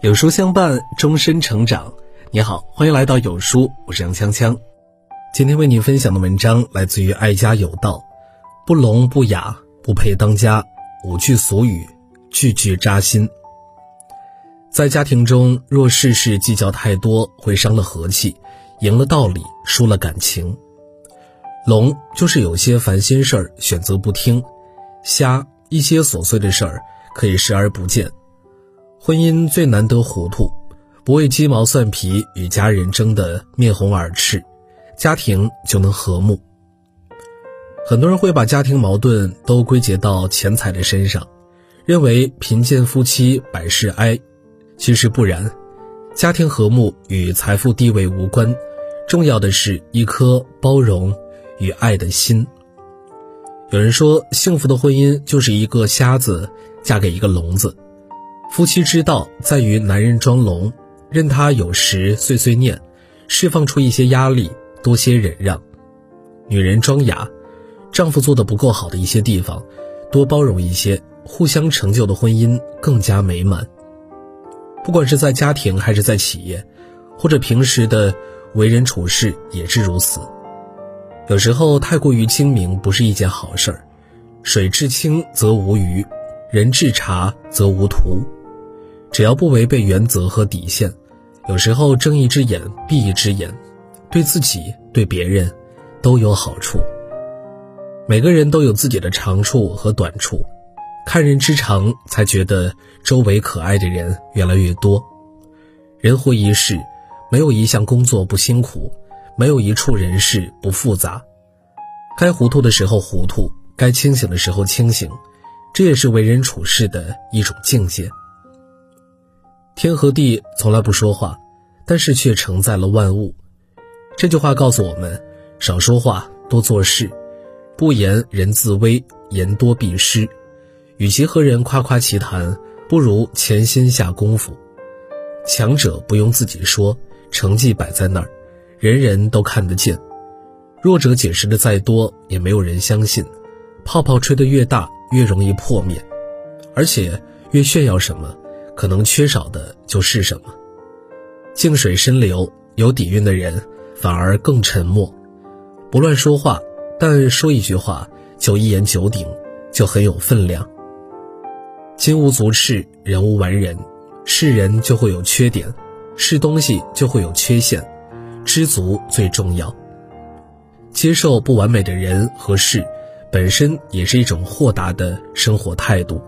有书相伴，终身成长。你好，欢迎来到有书，我是杨锵锵。今天为你分享的文章来自于爱家有道：不聋不哑，不配当家。五句俗语，句句扎心。在家庭中，若事事计较太多，会伤了和气，赢了道理，输了感情。聋就是有些烦心事儿选择不听，瞎一些琐碎的事儿可以视而不见。婚姻最难得糊涂，不为鸡毛蒜皮与家人争得面红耳赤，家庭就能和睦。很多人会把家庭矛盾都归结到钱财的身上，认为贫贱夫妻百事哀，其实不然，家庭和睦与财富地位无关，重要的是一颗包容与爱的心。有人说，幸福的婚姻就是一个瞎子嫁给一个聋子。夫妻之道在于男人装聋，任他有时碎碎念，释放出一些压力，多些忍让；女人装哑，丈夫做的不够好的一些地方，多包容一些，互相成就的婚姻更加美满。不管是在家庭还是在企业，或者平时的为人处事也是如此。有时候太过于精明不是一件好事儿，水至清则无鱼，人至察则无徒。只要不违背原则和底线，有时候睁一只眼闭一只眼，对自己对别人都有好处。每个人都有自己的长处和短处，看人之长，才觉得周围可爱的人越来越多。人活一世，没有一项工作不辛苦，没有一处人事不复杂。该糊涂的时候糊涂，该清醒的时候清醒，这也是为人处事的一种境界。天和地从来不说话，但是却承载了万物。这句话告诉我们：少说话，多做事。不言人自危，言多必失。与其和人夸夸其谈，不如潜心下功夫。强者不用自己说，成绩摆在那儿，人人都看得见。弱者解释的再多，也没有人相信。泡泡吹得越大，越容易破灭，而且越炫耀什么。可能缺少的就是什么？静水深流，有底蕴的人反而更沉默，不乱说话，但说一句话就一言九鼎，就很有分量。金无足赤，人无完人，是人就会有缺点，是东西就会有缺陷，知足最重要。接受不完美的人和事，本身也是一种豁达的生活态度。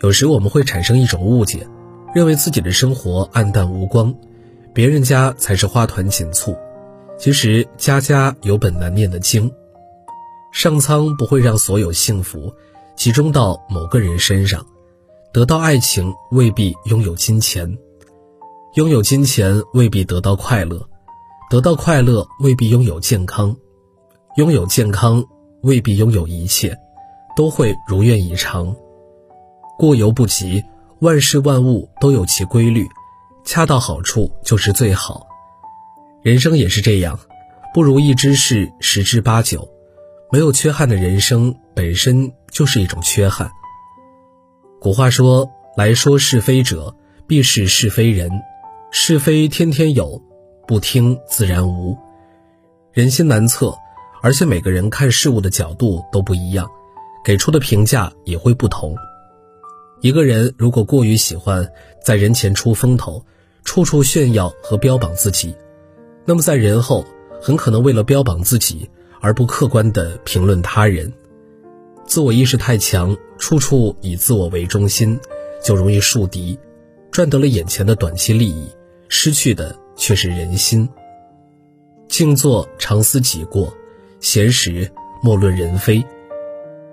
有时我们会产生一种误解，认为自己的生活暗淡无光，别人家才是花团锦簇。其实家家有本难念的经，上苍不会让所有幸福集中到某个人身上。得到爱情未必拥有金钱，拥有金钱未必得到快乐，得到快乐未必拥有健康，拥有健康未必拥有一切，都会如愿以偿。过犹不及，万事万物都有其规律，恰到好处就是最好。人生也是这样，不如意之事十之八九，没有缺憾的人生本身就是一种缺憾。古话说：“来说是非者，必是是非人。是非天天有，不听自然无。人心难测，而且每个人看事物的角度都不一样，给出的评价也会不同。”一个人如果过于喜欢在人前出风头，处处炫耀和标榜自己，那么在人后很可能为了标榜自己而不客观地评论他人。自我意识太强，处处以自我为中心，就容易树敌，赚得了眼前的短期利益，失去的却是人心。静坐常思己过，闲时莫论人非。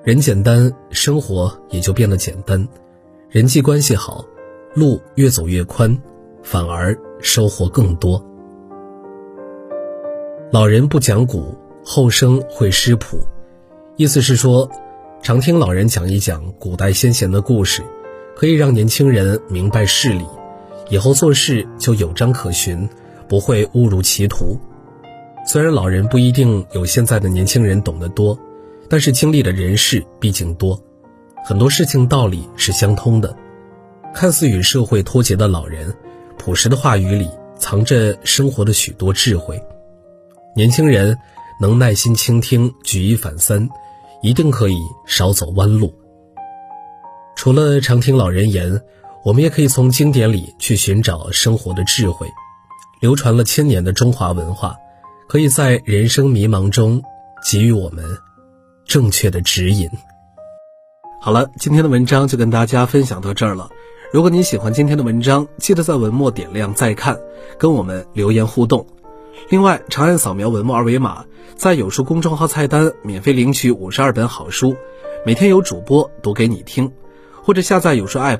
人简单，生活也就变得简单。人际关系好，路越走越宽，反而收获更多。老人不讲古，后生会失谱。意思是说，常听老人讲一讲古代先贤的故事，可以让年轻人明白事理，以后做事就有章可循，不会误入歧途。虽然老人不一定有现在的年轻人懂得多，但是经历的人事毕竟多。很多事情道理是相通的。看似与社会脱节的老人，朴实的话语里藏着生活的许多智慧。年轻人能耐心倾听，举一反三，一定可以少走弯路。除了常听老人言，我们也可以从经典里去寻找生活的智慧。流传了千年的中华文化，可以在人生迷茫中给予我们正确的指引。好了，今天的文章就跟大家分享到这儿了。如果你喜欢今天的文章，记得在文末点亮再看，跟我们留言互动。另外，长按扫描文末二维码，在有书公众号菜单免费领取五十二本好书，每天有主播读给你听，或者下载有书 App，